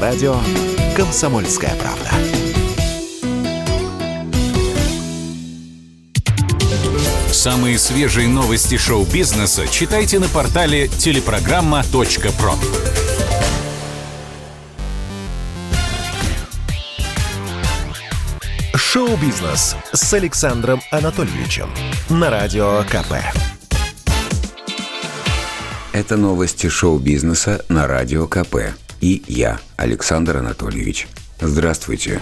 На радио «Комсомольская правда». Самые свежие новости шоу-бизнеса читайте на портале телепрограмма.про. Шоу-бизнес с Александром Анатольевичем на Радио КП. Это новости шоу-бизнеса на Радио КП. И я, Александр Анатольевич. Здравствуйте.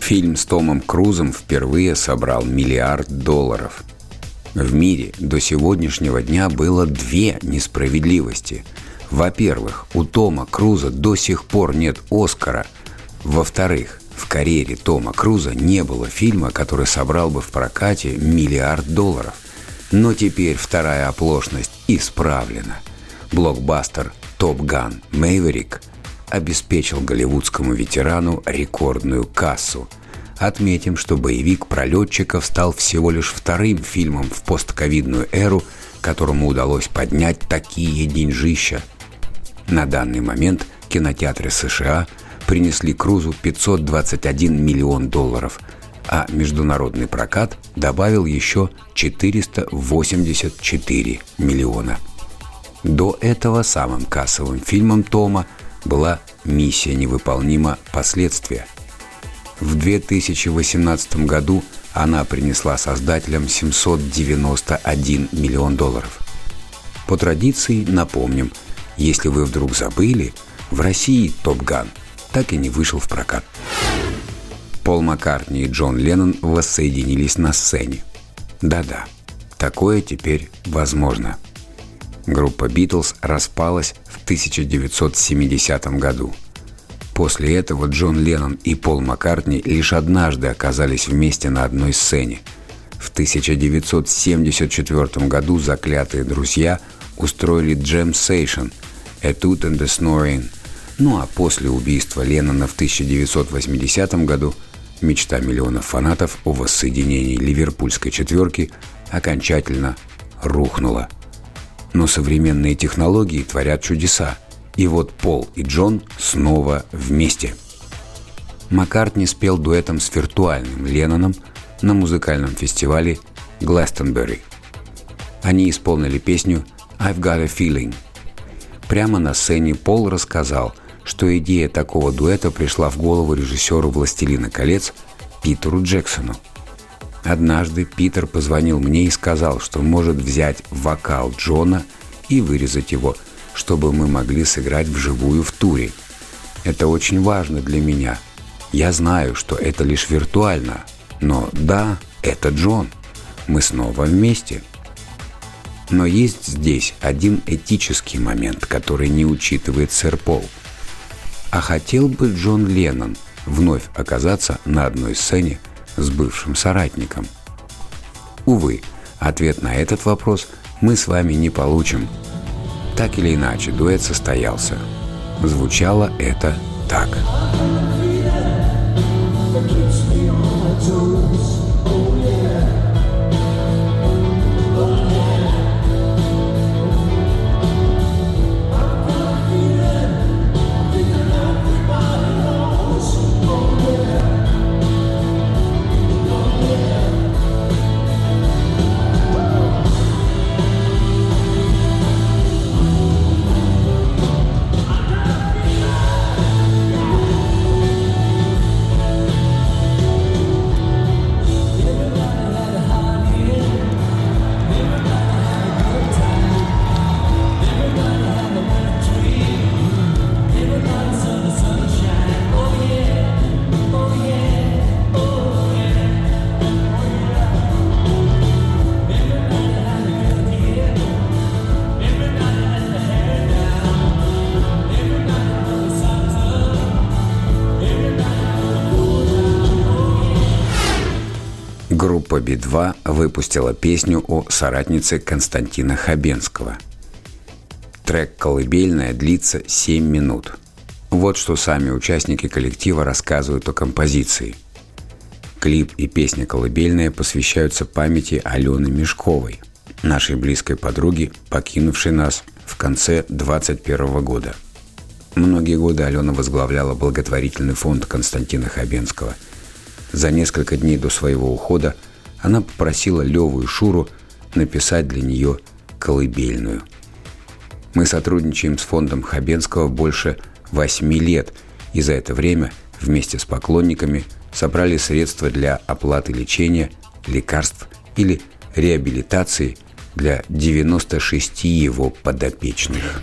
Фильм с Томом Крузом впервые собрал миллиард долларов. В мире до сегодняшнего дня было две несправедливости. Во-первых, у Тома Круза до сих пор нет Оскара. Во-вторых, в карьере Тома Круза не было фильма, который собрал бы в прокате миллиард долларов. Но теперь вторая оплошность исправлена. Блокбастер «Топ Ган Мэйверик» обеспечил голливудскому ветерану рекордную кассу. Отметим, что боевик про летчиков стал всего лишь вторым фильмом в постковидную эру, которому удалось поднять такие деньжища. На данный момент кинотеатры США – принесли Крузу 521 миллион долларов, а международный прокат добавил еще 484 миллиона. До этого самым кассовым фильмом Тома была «Миссия невыполнима. Последствия». В 2018 году она принесла создателям 791 миллион долларов. По традиции напомним, если вы вдруг забыли, в России «Топ Ган» так и не вышел в прокат. Пол Маккартни и Джон Леннон воссоединились на сцене. Да-да, такое теперь возможно. Группа «Битлз» распалась в 1970 году. После этого Джон Леннон и Пол Маккартни лишь однажды оказались вместе на одной сцене. В 1974 году заклятые друзья устроили джем сейшн «A Toot and the Snoring», ну а после убийства Леннона в 1980 году мечта миллионов фанатов о воссоединении ливерпульской четверки окончательно рухнула. Но современные технологии творят чудеса, и вот Пол и Джон снова вместе. Маккартни спел дуэтом с виртуальным Ленноном на музыкальном фестивале Гластонберри. Они исполнили песню «I've got a feeling». Прямо на сцене Пол рассказал – что идея такого дуэта пришла в голову режиссеру «Властелина колец» Питеру Джексону. Однажды Питер позвонил мне и сказал, что может взять вокал Джона и вырезать его, чтобы мы могли сыграть вживую в туре. Это очень важно для меня. Я знаю, что это лишь виртуально, но да, это Джон. Мы снова вместе. Но есть здесь один этический момент, который не учитывает сэр Пол – а хотел бы Джон Леннон вновь оказаться на одной сцене с бывшим соратником? Увы, ответ на этот вопрос мы с вами не получим. Так или иначе, дуэт состоялся. Звучало это так. Группа Би-2 выпустила песню о соратнице Константина Хабенского. Трек «Колыбельная» длится 7 минут. Вот что сами участники коллектива рассказывают о композиции. Клип и песня «Колыбельная» посвящаются памяти Алены Мешковой, нашей близкой подруги, покинувшей нас в конце 21 года. Многие годы Алена возглавляла благотворительный фонд Константина Хабенского. За несколько дней до своего ухода она попросила Леву и Шуру написать для нее колыбельную. Мы сотрудничаем с фондом Хабенского больше восьми лет, и за это время вместе с поклонниками собрали средства для оплаты лечения, лекарств или реабилитации для 96 его подопечных.